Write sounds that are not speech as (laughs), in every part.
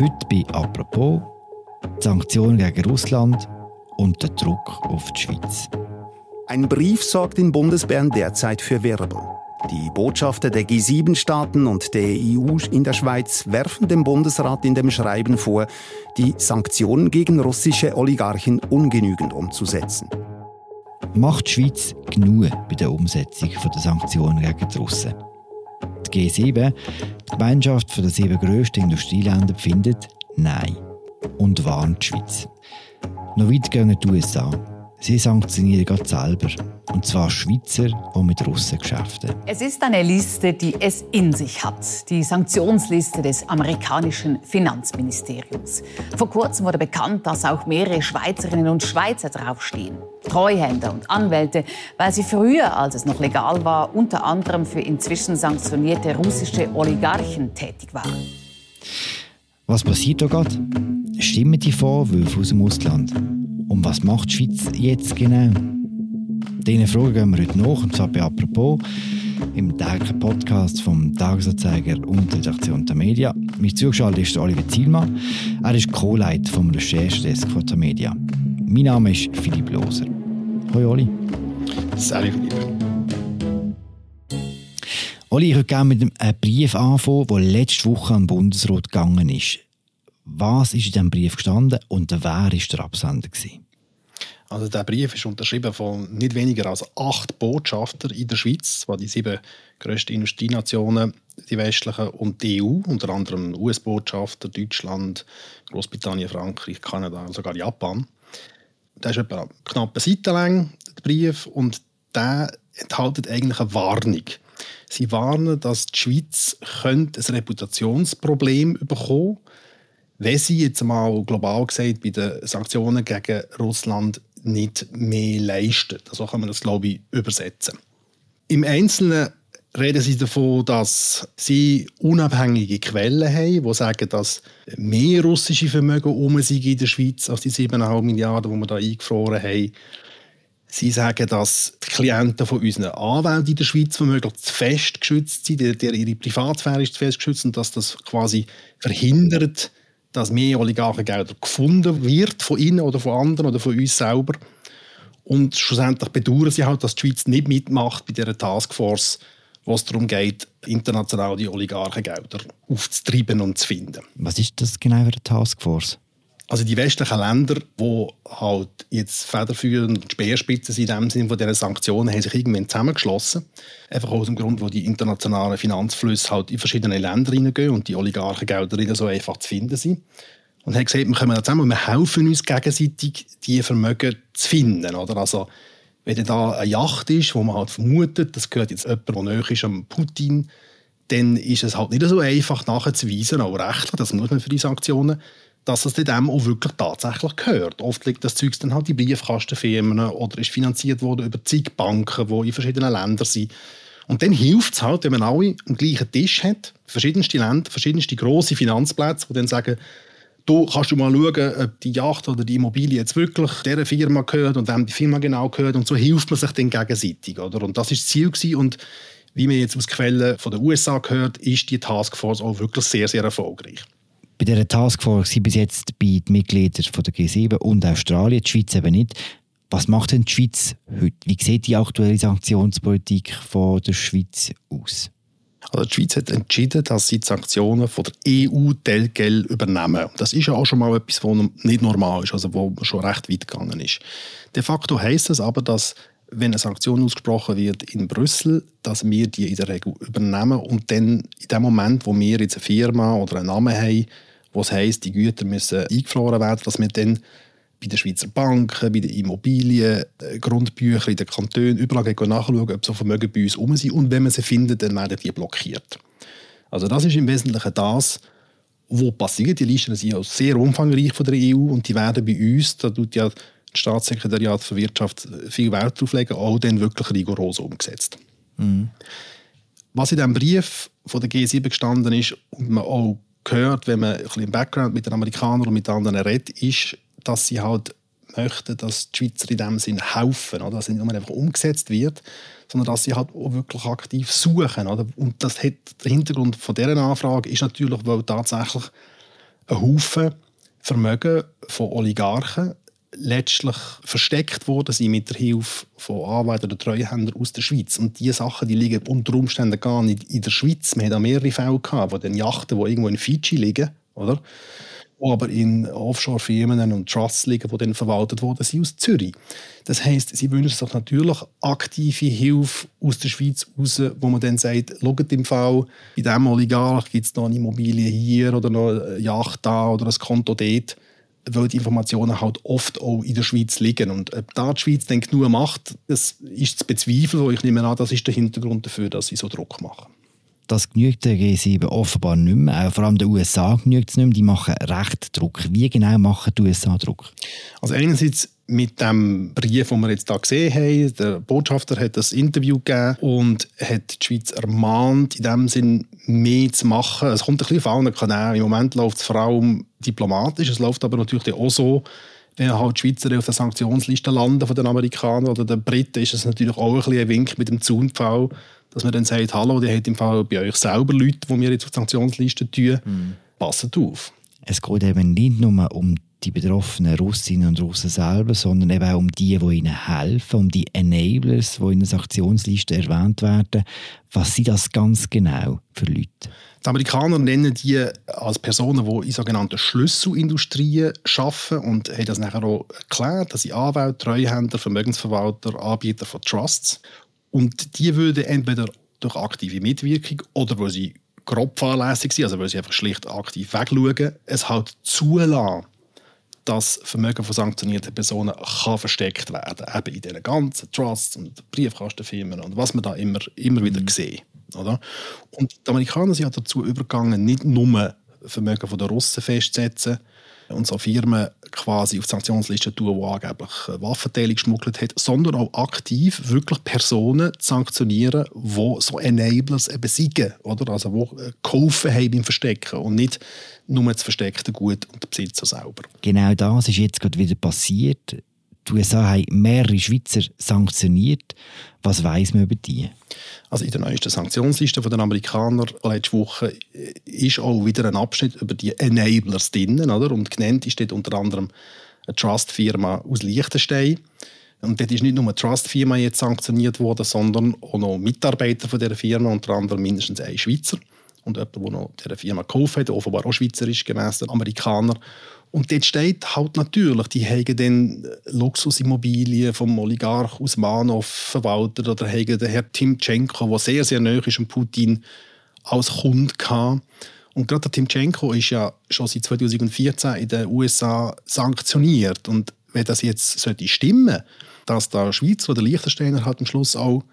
Heute bei «Apropos» die Sanktionen gegen Russland und der Druck auf die Schweiz. Ein Brief sorgt in Bundesbern derzeit für Wirbel. Die Botschafter der G7-Staaten und der EU in der Schweiz werfen dem Bundesrat in dem Schreiben vor, die Sanktionen gegen russische Oligarchen ungenügend umzusetzen. Macht die Schweiz genug bei der Umsetzung der Sanktionen gegen die Russen? Die G7, die Gemeinschaft der sieben grössten Industrieländer, findet Nein und warnt die Schweiz. Noch weit gehen die USA. Sie sanktionieren gerade selber. Und zwar Schweizer, die mit Russen geschäften. Es ist eine Liste, die es in sich hat. Die Sanktionsliste des amerikanischen Finanzministeriums. Vor kurzem wurde bekannt, dass auch mehrere Schweizerinnen und Schweizer draufstehen. Treuhänder und Anwälte, weil sie früher, als es noch legal war, unter anderem für inzwischen sanktionierte russische Oligarchen tätig waren. Was passiert da gerade? Stimmen die Vorwürfe aus dem Ausland? Und was macht die Schweiz jetzt genau? Diesen Fragen gehen wir heute nach, und zwar bei «Apropos» im täglichen Podcast vom Tagesanzeiger und der Redaktion der Media. Mein zugeschaltet ist Oliver Zielmann. Er ist Co-Leiter vom Recherchedesk von der Media. Mein Name ist Philipp Loser. Hoi Oli. Salut Philipp. Oli, ich würde gerne mit einem Brief anfangen, der letzte Woche an den Bundesrat gegangen ist. Was ist in diesem Brief gestanden und wer war der Absender? Also der Brief ist unterschrieben von nicht weniger als acht Botschaftern in der Schweiz, zwar die sieben grössten Industrienationen, die westlichen und die EU, unter anderem US-Botschafter, Deutschland, Großbritannien, Frankreich, Kanada und sogar Japan. Der ist etwa knapp eine Seite lang, der Brief, und der enthält eigentlich eine Warnung. Sie warnen, dass die Schweiz ein Reputationsproblem bekommen könnte, wenn sie jetzt mal global gesagt bei den Sanktionen gegen Russland nicht mehr leistet. So kann man das, glaube ich, übersetzen. Im Einzelnen reden sie davon, dass sie unabhängige Quellen haben, die sagen, dass mehr russische Vermögen um sind in der Schweiz als die 7,5 Milliarden, die wir da eingefroren haben. Sie sagen, dass die Klienten von unseren Anwälten in der Schweiz womöglich zu fest geschützt sind, ihre Privatsphäre ist zu fest geschützt und dass das quasi verhindert, dass mehr Oligarchengelder gefunden wird von ihnen oder von anderen oder von uns selber. Und schlussendlich bedauern sie halt, dass die Schweiz nicht mitmacht bei dieser Taskforce, wo es darum geht, international die Oligarchengelder aufzutreiben und zu finden. Was ist das genau für eine Taskforce? Also die westlichen Länder, die halt jetzt federführend und Speerspitzen sind in dem Sinne von diesen Sanktionen, haben sich irgendwann zusammengeschlossen. Einfach aus dem Grund, wo die internationalen Finanzflüsse halt in verschiedene Länder hineingehen und die Oligarchengelder nicht so einfach zu finden sind. Und haben gesagt, wir kommen zusammen und wir helfen uns gegenseitig, diese Vermögen zu finden. Oder? Also, wenn da eine Yacht ist, wo man halt vermutet, das gehört jetzt jemand, der näher ist am Putin, dann ist es halt nicht so einfach nachzuweisen, auch rechtlich, das muss man für die Sanktionen, dass es dem auch wirklich tatsächlich gehört. Oft liegt das Zeug dann halt in Briefkastenfirmen oder ist finanziert worden über zig Banken, die in verschiedenen Ländern sind. Und dann hilft es halt, wenn man alle am gleichen Tisch hat, verschiedenste Länder, verschiedenste grosse Finanzplätze, die dann sagen, du kannst du mal schauen, ob die Yacht oder die Immobilie jetzt wirklich dieser Firma gehört und wem die Firma genau gehört. Und so hilft man sich dann gegenseitig. Oder? Und das war das Ziel. Gewesen. Und wie man jetzt aus Quellen von den USA gehört, ist die Taskforce auch wirklich sehr, sehr erfolgreich. Bei dieser Taskforce sind bis jetzt bei den Mitgliedern von der G7 und Australien, die Schweiz eben nicht. Was macht denn die Schweiz heute? Wie sieht die aktuelle Sanktionspolitik von der Schweiz aus? Also die Schweiz hat entschieden, dass sie die Sanktionen von der EU telgel übernehmen. Das ist ja auch schon mal etwas, was nicht normal ist, also wo schon recht weit gegangen ist. De facto heisst es aber, dass wenn eine Sanktion ausgesprochen wird in Brüssel, dass wir die in der Regel übernehmen und dann in dem Moment, wo wir jetzt eine Firma oder einen Namen haben, wo es heisst, die Güter müssen eingefroren werden, dass wir dann bei den Schweizer Banken, bei den Immobilien, äh, Grundbüchern in den Kantonen, überall nachschauen, ob so Vermögen bei uns um sind. Und wenn man sie findet, dann werden die blockiert. Also das ist im Wesentlichen das, was passiert. Die Listen sind ja sehr umfangreich von der EU und die werden bei uns, da tut ja das Staatssekretariat für Wirtschaft viel Wert drauf legen, auch dann wirklich rigoros umgesetzt. Mhm. Was in diesem Brief von der G7 gestanden ist und man auch gehört, wenn man ein bisschen im Background mit den Amerikanern und mit anderen redet, ist, dass sie halt möchten, dass die Schweizer in dem Sinn helfen, oder? dass es nicht einfach umgesetzt wird, sondern dass sie halt auch wirklich aktiv suchen. Oder? Und das hat, der Hintergrund von dieser Anfrage ist natürlich, weil tatsächlich ein Haufen Vermögen von Oligarchen letztlich versteckt worden sind mit der Hilfe von Anwälten oder Treuhändern aus der Schweiz. Und diese Sachen die liegen unter Umständen gar nicht in der Schweiz. Wir hatten mehrere Fälle gehabt, von den Yachten, die irgendwo in Fiji liegen, oder? aber in Offshore-Firmen und Trusts liegen, die dann verwaltet wurden, sind aus Zürich. Das heisst, sie wünschen sich natürlich aktive Hilfe aus der Schweiz raus, wo man dann sagt, schaut im Fall, bei diesem Oligarch gibt es noch eine Immobilie hier oder noch eine Yacht da oder ein Konto dort weil die Informationen halt oft auch in der Schweiz liegen. Und ob da die Schweiz dann genug macht, das ist zu bezweifeln. Ich nehme an, das ist der Hintergrund dafür, dass sie so Druck machen das genügt der G7 offenbar nicht mehr. Vor allem den USA genügt es nicht mehr. Die machen recht Druck. Wie genau machen die USA Druck? Also einerseits mit dem Brief, den wir jetzt hier gesehen haben. Der Botschafter hat das Interview gegeben und hat die Schweiz ermahnt, in dem Sinn mehr zu machen. Es kommt ein bisschen auf allen Kanälen. Im Moment läuft es vor allem diplomatisch. Es läuft aber natürlich auch so, wenn halt die Schweizer auf der Sanktionsliste landen von den Amerikanern oder den Briten, ist es natürlich auch ein, bisschen ein Wink mit dem Zaunpfahl, dass man dann sagt, hallo, die hat im Fall bei euch selber Leute, die wir jetzt auf die Sanktionsliste tun, mhm. passet auf. Es geht eben nicht nur um die betroffenen Russinnen und Russen selber, sondern eben auch um die, die ihnen helfen, um die Enablers, die in der Sanktionsliste erwähnt werden. Was sind das ganz genau für Leute? Die Amerikaner nennen die als Personen, die in sogenannten Schlüsselindustrien arbeiten und haben das nachher auch erklärt, dass sie Anwälte, Treuhänder, Vermögensverwalter, Anbieter von Trusts und die würden entweder durch aktive Mitwirkung oder weil sie grob fahrlässig sind, also weil sie einfach schlicht aktiv wegschauen, es halt zulassen, dass Vermögen von sanktionierten Personen kann versteckt werden eben in diesen ganzen Trusts und Briefkastenfirmen und was man da immer, immer wieder mhm. sieht. Oder? Und die Amerikaner sind dazu übergegangen, nicht nur Vermögen von den Russen festzusetzen, und so Firmen quasi auf die Sanktionsliste tun, die angeblich Waffenteile geschmuggelt haben, sondern auch aktiv wirklich Personen sanktionieren, die so Enablers eben siegen, oder? Also die äh, geholfen haben beim Verstecken und nicht nur das versteckte Gut und der Besitzer selber. Genau das ist jetzt gerade wieder passiert. Die USA haben mehrere Schweizer sanktioniert. Was weiß man über die? Also in der neuesten Sanktionsliste der Amerikaner letzte Woche ist auch wieder ein Abschnitt über die Enablers drin, oder? Und genannt ist dort unter anderem eine Trust-Firma aus Liechtenstein. Und dort ist nicht nur eine Trust-Firma sanktioniert worden, sondern auch noch Mitarbeiter von dieser Firma, unter anderem mindestens ein Schweizer und jemand, der noch dieser Firma gekauft hat, offenbar auch schweizerisch gemäß den Amerikaner. Und dort steht halt natürlich, die haben dann Luxusimmobilien vom Oligarch Usmanov verwaltet oder haben den Herr Timchenko, der sehr, sehr nahe ist an Putin, als Kunde gehabt. Und gerade der Timchenko ist ja schon seit 2014 in den USA sanktioniert. Und wenn das jetzt sollte stimmen, dass der Schweiz oder der Liechtensteiner halt am Schluss auch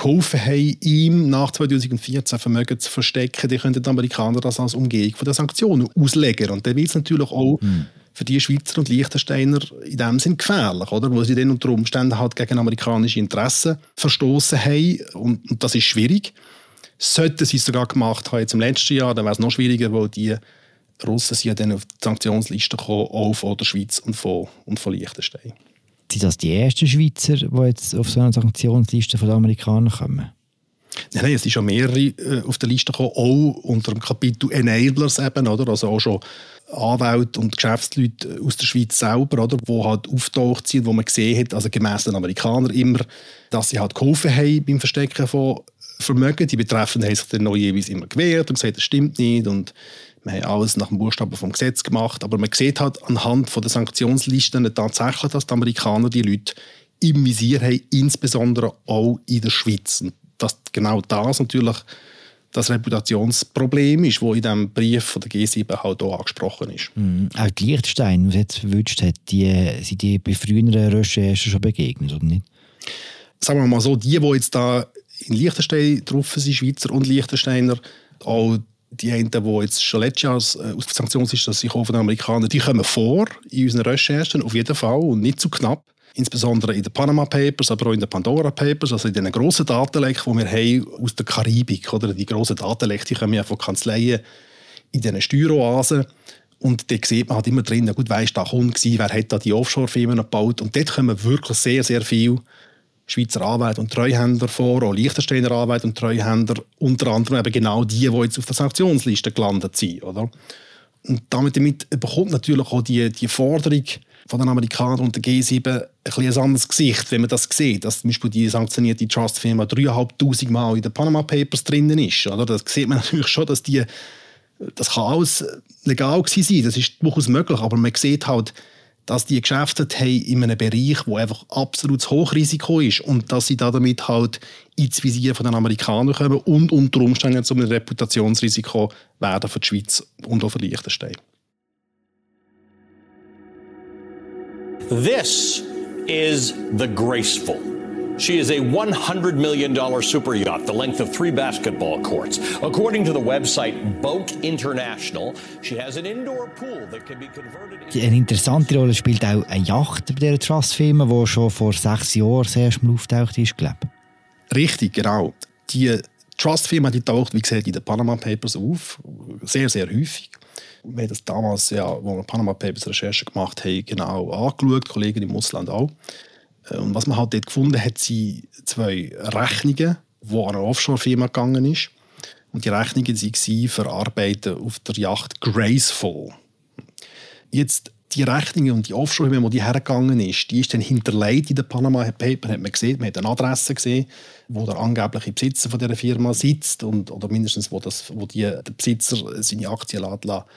geholfen haben, ihm nach 2014 Vermögen zu verstecken, die können die Amerikaner das als Umgehung von der Sanktionen auslegen. Und dann wird es natürlich auch mhm. für die Schweizer und Liechtensteiner in dem Sinn gefährlich, oder? Wo sie dann unter Umständen halt gegen amerikanische Interessen verstoßen haben. Und, und, das ist schwierig. Sollten sie es sogar gemacht haben jetzt im letzten Jahr, dann wäre es noch schwieriger, weil die Russen sind ja dann auf die Sanktionsliste gekommen, auch von der Schweiz und von, und von Liechtenstein. Sind das die ersten Schweizer, die jetzt auf so eine Sanktionsliste von den Amerikanern kommen? Nein, nein, es sind schon mehrere äh, auf der Liste gekommen, auch unter dem Kapitel Enablers eben, oder? Also auch schon Anwälte und Geschäftsleute aus der Schweiz selber, oder? Die halt auftaucht sind, wo man gesehen hat, also gemäss den Amerikanern immer, dass sie halt geholfen haben beim Verstecken von Vermögen. Die Betreffenden haben sich dann noch jeweils immer gewehrt und gesagt, das stimmt nicht und wir haben alles nach dem Buchstaben vom Gesetz gemacht, aber man sieht halt anhand von der Sanktionslisten tatsächlich, dass die Amerikaner die Leute im Visier haben, insbesondere auch in der Schweiz. Und dass genau das natürlich das Reputationsproblem ist, das in diesem Brief von der G7 halt auch angesprochen ist. Mhm. Auch die Liechtenstein, was jetzt verwünscht hat, die, sind die bei früheren Recherchen schon begegnet, oder nicht? Sagen wir mal so, die, die jetzt da in Liechtenstein drauf sind, Schweizer und Liechtensteiner, auch die einen, die jetzt schon letztes Jahr aus der Sanktionsliste sich von den Amerikanern, die kommen vor in unseren Recherchen, auf jeden Fall, und nicht zu knapp. Insbesondere in den Panama Papers, aber auch in den Pandora Papers, also in den grossen Datenlecken, die wir haben aus der Karibik. Oder? Die grossen Datenlecken die kommen ja von Kanzleien in diesen Steueroasen. Und dort sieht man halt immer drin, gut, wer war da Kunde, wer hat da die Offshore-Firmen gebaut. Und dort kommen wirklich sehr, sehr viel Schweizer Anwälte und Treuhänder vor, auch Liechtensteiner Anwälte und Treuhänder, unter anderem eben genau die, die jetzt auf der Sanktionsliste gelandet sind. Oder? Und damit, damit bekommt natürlich auch die, die Forderung von den Amerikanern und der G7 ein, ein anderes Gesicht, wenn man das sieht, dass zum Beispiel die sanktionierte Trust-Firma 3'500 Mal in den Panama Papers drinnen ist. Oder? Das sieht man (laughs) natürlich schon, dass die, das kann alles legal sein, das ist durchaus möglich, aber man sieht halt, dass die Geschäfte haben in einem Bereich, wo einfach absolutes Hochrisiko ist und dass sie damit halt ins Visier von den Amerikanern kommen und unter Umständen zu einem Reputationsrisiko werden für die Schweiz und auch für Liechtenstein. This is the Graceful. She is a $100 million super yacht, the length of three basketball courts. According to the website Boat International, she has an indoor pool that can be converted into... Eine interessante Rolle spielt auch eine Yacht bei dieser Trust-Firma, die schon vor sechs Jahren das erste Mal auftaucht ist, glaube Richtig, genau. Die Trust-Firma die taucht, wie gesagt, in den Panama Papers auf. Sehr, sehr häufig. Wir haben das damals, ja, wo wir Panama Papers Recherche gemacht haben, genau angeschaut, Kollegen im Ausland auch. Und was man halt dort gefunden hat, sind zwei Rechnungen, die an eine Offshore-Firma gegangen ist. Und die Rechnungen waren für Arbeiten auf der Yacht Graceful. Jetzt die Rechnungen und die Offshore, wo die hergegangen ist, die ist dann hinterlegt in den Panama Papers, hat man gesehen, man hat eine Adresse gesehen, wo der angebliche Besitzer von dieser Firma sitzt und, oder mindestens wo, das, wo die, der Besitzer seine Aktien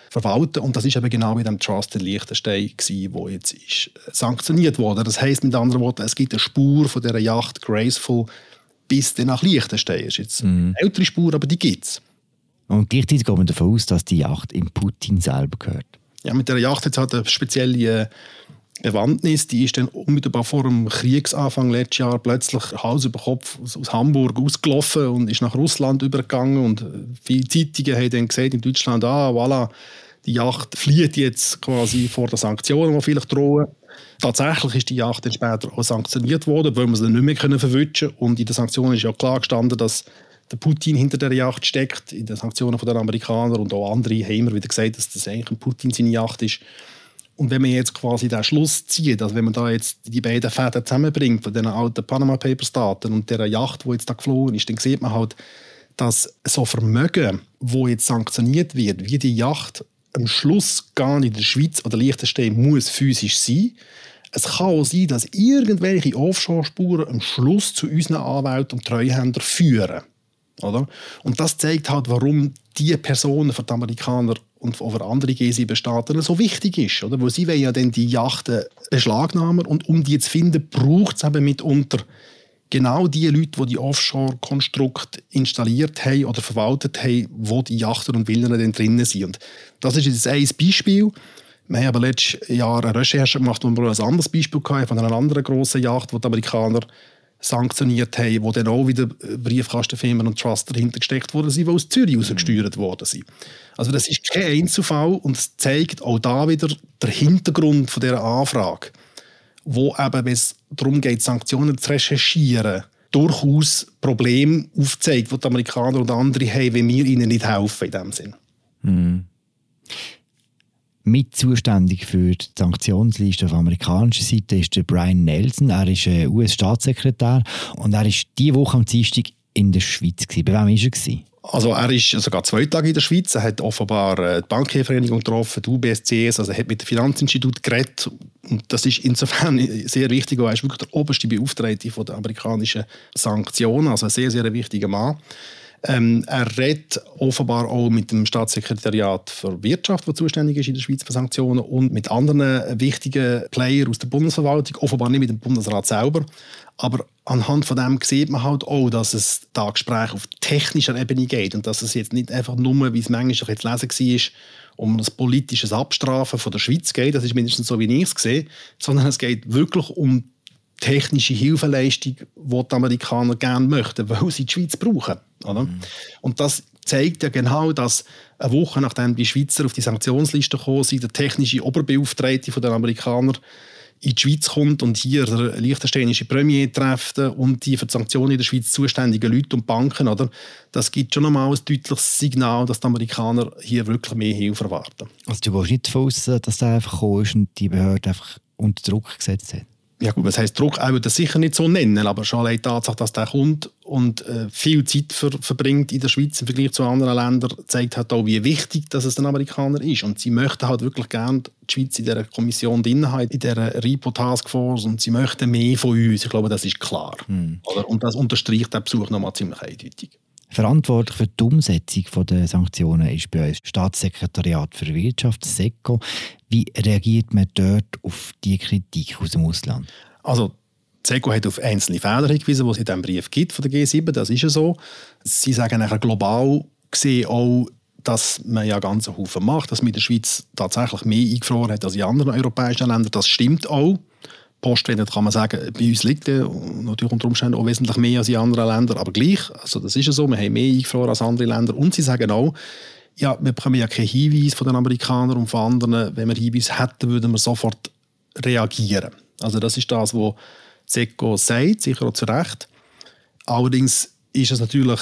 verwalten und das ist eben genau wie dem Trust in Liechtenstein gewesen, wo jetzt ist äh, sanktioniert wurde. Das heißt mit anderen Worten, es gibt eine Spur von dieser Yacht Graceful bis dann nach Liechtenstein. Das ist jetzt mhm. eine ältere Spur, aber die gibt es. Und gleichzeitig geht man davon aus, dass die Yacht in Putin selber gehört ja, mit der Yacht jetzt hat eine spezielle Bewandtnis, die ist dann unmittelbar vor dem Kriegsanfang letztes Jahr plötzlich Hals über Kopf aus, Hamburg ausgelaufen und ist nach Russland übergegangen und viele Zeitungen haben dann gesehen in Deutschland, ah, voilà, die Yacht flieht jetzt quasi vor den Sanktionen, die vielleicht drohen. Tatsächlich ist die Yacht dann später auch sanktioniert worden, weil man sie nicht mehr verwischen können. Und in den Sanktionen ist ja klar gestanden, dass der Putin hinter der Yacht steckt, in den Sanktionen der Amerikaner und auch andere haben immer wieder gesagt, dass das eigentlich ein Putin seine Yacht ist. Und wenn man jetzt quasi den Schluss zieht, also wenn man da jetzt die beiden Fäden zusammenbringt, von den alten Panama Papers Daten und der Yacht, die jetzt da geflogen ist, dann sieht man halt, dass so Vermögen, wo jetzt sanktioniert wird, wie die Yacht am Schluss gar nicht in der Schweiz oder Liechtenstein muss physisch sein. Es kann auch sein, dass irgendwelche Offshore-Spuren am Schluss zu unseren Anwälten und Treuhändern führen. Oder? Und das zeigt halt, warum diese Personen für die Amerikaner und für andere G7-Staaten so wichtig ist. Oder? Weil sie wollen ja dann die Yachten beschlagnahmen und um die zu finden, braucht es eben mitunter genau die Leute, die die Offshore-Konstrukte installiert haben oder verwaltet haben, wo die Yachten und Villen dann drinnen sind. Und das ist jetzt ein Beispiel. Wir haben aber letztes Jahr eine Recherche gemacht, wo wir ein anderes Beispiel hatten, von einer anderen grossen Yacht, wo die Amerikaner sanktioniert haben, wo dann auch wieder Briefkastenfirmen und Trust dahinter gesteckt wurden, die aus Zürich mhm. gesteuert worden sind. Also das ist kein Einzelfall und es zeigt auch da wieder den Hintergrund von dieser Anfrage, wo eben, wenn es darum geht, Sanktionen zu recherchieren, durchaus Probleme aufzeigt, die die Amerikaner und andere haben, wenn wir ihnen nicht helfen in diesem Sinn. Mhm mit zuständig für die Sanktionsliste auf amerikanischer Seite ist der Brian Nelson. Er ist US-Staatssekretär und er ist diese Woche am Dienstag in der Schweiz. Gewesen. Bei wem war er? Also er ist sogar zwei Tage in der Schweiz. Er hat offenbar äh, die Bankvereinigung getroffen, die UBSCS, also er hat mit dem Finanzinstitut geredet. Und das ist insofern (laughs) sehr wichtig, weil er ist wirklich der oberste Beauftragte der amerikanischen Sanktionen, also ein sehr, sehr wichtiger Mann. Ähm, er redet offenbar auch mit dem Staatssekretariat für Wirtschaft, das zuständig ist in der Schweiz für Sanktionen, und mit anderen wichtigen Playern aus der Bundesverwaltung, offenbar nicht mit dem Bundesrat selber. Aber anhand von dem sieht man halt auch, dass es da Gespräche auf technischer Ebene geht und dass es jetzt nicht einfach nur, wie es manchmal jetzt lesen war, um ein politisches Abstrafen von der Schweiz geht, das ist mindestens so, wie ich es sehe, sondern es geht wirklich um technische Hilfeleistung, die die Amerikaner gerne möchten, weil sie die Schweiz brauchen. Oder? Mhm. Und das zeigt ja genau, dass eine Woche nachdem die Schweizer auf die Sanktionsliste gekommen sind, der technische Oberbeauftragte der Amerikaner in die Schweiz kommt und hier der liechtensteinische Premier trifft und die für die Sanktionen in der Schweiz zuständigen Leute und Banken, oder? das gibt schon einmal ein deutliches Signal, dass die Amerikaner hier wirklich mehr Hilfe erwarten. Also du willst nicht davon aus, dass er einfach gekommen ist und die Behörde einfach unter Druck gesetzt hat? Ja gut, was heißt Druck? Er würde das sicher nicht so nennen, aber schon allein die Tatsache, dass der kommt und äh, viel Zeit ver verbringt in der Schweiz im Vergleich zu anderen Ländern, zeigt halt auch, wie wichtig dass es den Amerikaner ist. Und sie möchten halt wirklich gerne die Schweiz in dieser Kommission drin haben, in dieser Repo Taskforce und sie möchten mehr von uns. Ich glaube, das ist klar. Mhm. Und das unterstreicht der Besuch nochmal ziemlich eindeutig. Verantwortlich für die Umsetzung der Sanktionen ist bei uns Staatssekretariat für Wirtschaft, SECO. Wie reagiert man dort auf die Kritik aus dem Ausland? Also SECO hat auf einzelne Fehler hingewiesen, die es in diesem Brief gibt von der G7, das ist ja so. Sie sagen nachher global gesehen auch, dass man ja ganz Haufen macht, dass man in der Schweiz tatsächlich mehr eingefroren hat als in anderen europäischen Ländern. Das stimmt auch. Postwende kann man sagen, bei uns liegt er natürlich unter Umständen auch wesentlich mehr als in anderen Ländern, aber gleich, also das ist ja so, wir haben mehr eingefroren als andere Länder und sie sagen auch, ja, wir bekommen ja keinen Hinweis von den Amerikanern und von anderen, wenn wir Hinweis hätten, würden wir sofort reagieren. Also das ist das, was SECO sagt, sicher auch zu Recht. Allerdings ist es natürlich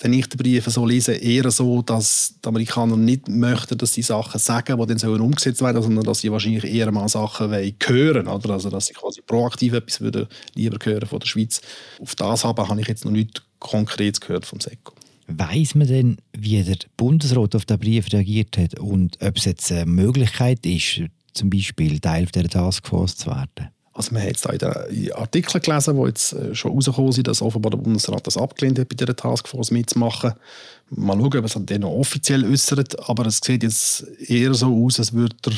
wenn ich die Briefe so lese, eher so, dass die Amerikaner nicht möchten, dass sie Sachen sagen, die dann sollen umgesetzt werden, sondern dass sie wahrscheinlich eher mal Sachen wollen hören, oder? Also, dass sie quasi proaktiv etwas würden lieber hören von der Schweiz. Auf das habe ich jetzt noch nichts Konkretes gehört vom SECO. Weiß man denn, wie der Bundesrat auf den Brief reagiert hat und ob es jetzt eine Möglichkeit ist, zum Beispiel Teil der Taskforce zu werden? Also wir haben jetzt da in Artikeln gelesen, die jetzt äh, schon rausgekommen sind, dass offenbar der Bundesrat das abgelehnt hat, bei dieser Taskforce mitzumachen. Mal schauen, ob es dann noch offiziell äußert, aber es sieht jetzt eher so aus, als würde der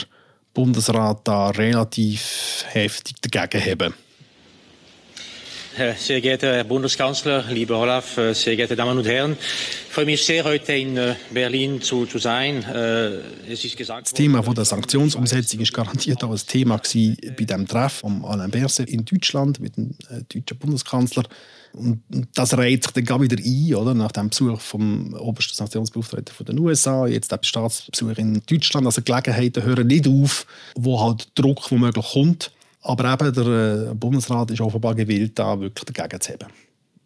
Bundesrat da relativ heftig dagegen haben. Sehr geehrter Herr Bundeskanzler, lieber Olaf, äh, sehr geehrte Damen und Herren, ich freue mich sehr, heute in äh, Berlin zu, zu sein. Äh, es ist gesagt das Thema von der Sanktionsumsetzung ist garantiert auch ein Thema bei dem Treffen von Alain Berset in Deutschland mit dem deutschen Bundeskanzler. Und das reiht sich dann wieder ein, oder? nach dem Besuch vom obersten Sanktionsbeauftragten den USA, jetzt der Staatsbesuch in Deutschland. Also Gelegenheiten hören nicht auf, wo halt Druck womöglich kommt. Aber eben der äh, Bundesrat ist offenbar gewillt, da wirklich dagegen zu haben.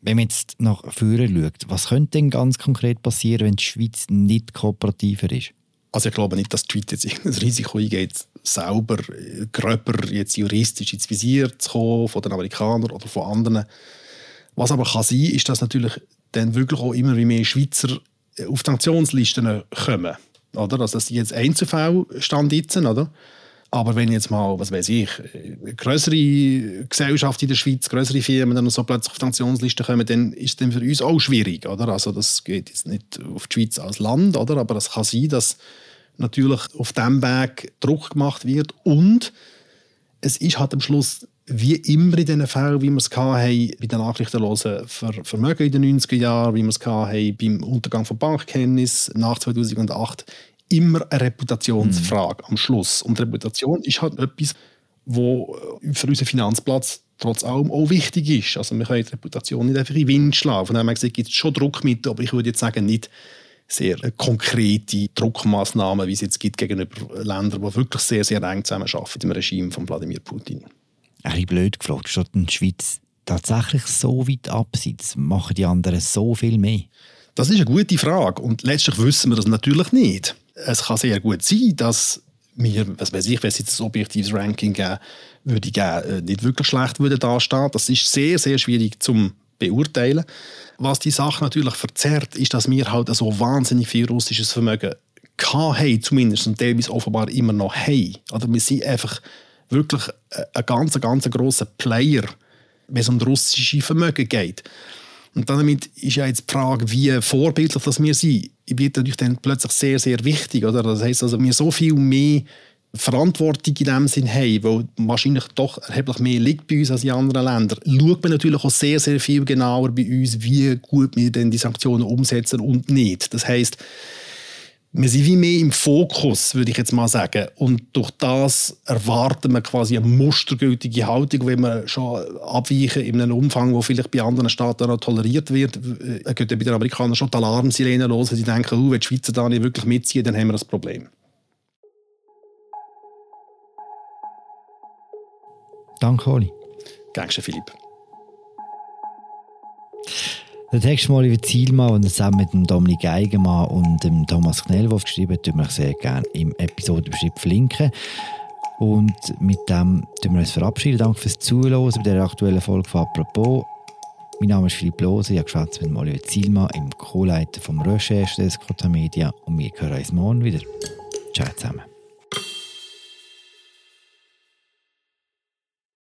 Wenn man jetzt nach vorne schaut, was könnte denn ganz konkret passieren, wenn die Schweiz nicht kooperativer ist? Also ich glaube nicht, dass die Schweiz jetzt (laughs) ein Risiko eingeht, selber äh, gröber jetzt juristisch ins Visier zu kommen von den Amerikanern oder von anderen. Was aber kann sein, ist, dass natürlich dann wirklich auch immer mehr Schweizer äh, auf Sanktionslisten kommen. Oder? Also dass die jetzt Einzelfälle stand jetzt, oder? Aber wenn jetzt mal, was weiß ich, größere Gesellschaft in der Schweiz, größere Firmen dann so plötzlich auf die Sanktionsliste kommen, dann ist es für uns auch schwierig, oder? Also das geht jetzt nicht auf die Schweiz als Land, oder? Aber es kann sein, dass natürlich auf diesem Weg Druck gemacht wird und es ist halt am Schluss wie immer in diesen Fällen, wie wir es hatten, bei den nachrichtenlosen Ver Vermögen in den 90er Jahren, wie wir es hatten, beim Untergang von Bankkenntnis nach 2008, immer eine Reputationsfrage mhm. am Schluss. Und Reputation ist halt etwas, wo äh, für unseren Finanzplatz trotz allem auch wichtig ist. Also wir können die Reputation nicht einfach in den Wind schlagen. Von haben wir gesagt, gibt es schon Druckmittel, aber ich würde jetzt sagen, nicht sehr konkrete Druckmaßnahmen, wie es jetzt gibt gegenüber Ländern, die wirklich sehr, sehr eng zusammenarbeiten mit dem Regime von Wladimir Putin. Ein bisschen blöd gefragt, statt in der Schweiz tatsächlich so weit abseits, machen die anderen so viel mehr? Das ist eine gute Frage und letztlich wissen wir das natürlich nicht es kann sehr gut sein, dass mir, was weiß ich, wenn es jetzt ein objektives Ranking geben würde, geben, äh, nicht wirklich schlecht würde dastehen. Das ist sehr, sehr schwierig zu beurteilen. Was die Sache natürlich verzerrt, ist, dass wir halt so wahnsinnig viel russisches Vermögen haben, zumindest und teilweise offenbar immer noch haben. Oder wir sind einfach wirklich ein ganz, ganz grosser Player, wenn es um russische Vermögen geht. Und damit ist ja jetzt die Frage, wie vorbildlich das wir sind, wird natürlich dann plötzlich sehr, sehr wichtig. Oder? Das heisst also, wir so viel mehr Verantwortung in dem Sinn haben, weil wahrscheinlich doch erheblich mehr liegt bei uns als in anderen Ländern, schaut man natürlich auch sehr, sehr viel genauer bei uns, wie gut wir denn die Sanktionen umsetzen und nicht. Das heißt, wir sind wie mehr im Fokus, würde ich jetzt mal sagen. Und durch das erwarten wir quasi eine mustergültige Haltung, wenn wir schon abweichen in einem Umfang, wo vielleicht bei anderen Staaten noch toleriert wird. Äh, geht bei den Amerikanern schon die Alarmsirene los, sie denken, oh, wenn die Schweizer da nicht wirklich mitziehen, dann haben wir das Problem. Danke, Oli. Danke, Philipp. Der Text mal über Zielmann, und zusammen mit dem Dominik Eigenmann und dem Thomas Knellwolf geschrieben hat, tun wir sehr gerne im Episodenbeschrieb verlinken. Und mit dem tun wir uns verabschieden. Danke fürs Zuhören bei der aktuellen Folge von «Apropos». Mein Name ist Philipp Lose, ich habe mit Oliver Zielmann, im Co-Leiter vom Recherche des Media und wir hören uns morgen wieder. Ciao zusammen.